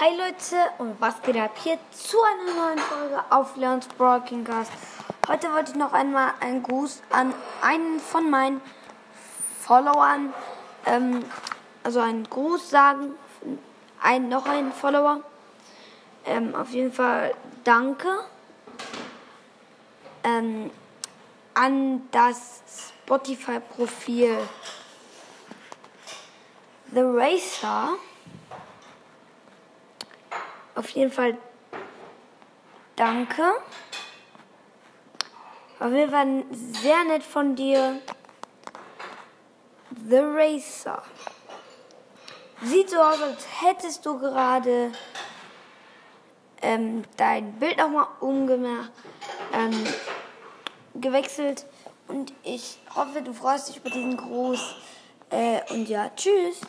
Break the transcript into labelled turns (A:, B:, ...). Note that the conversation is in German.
A: Hi Leute und was geht ab hier zu einer neuen Folge auf Leons Broadcast. Heute wollte ich noch einmal einen Gruß an einen von meinen Followern, ähm, also einen Gruß sagen, ein, noch einen Follower. Ähm, auf jeden Fall danke ähm, an das Spotify-Profil The Racer. Auf jeden Fall danke. Auf jeden Fall sehr nett von dir. The Racer. Sieht so aus, als hättest du gerade ähm, dein Bild nochmal umgemacht, ähm, gewechselt. Und ich hoffe, du freust dich über diesen Gruß. Äh, und ja, tschüss.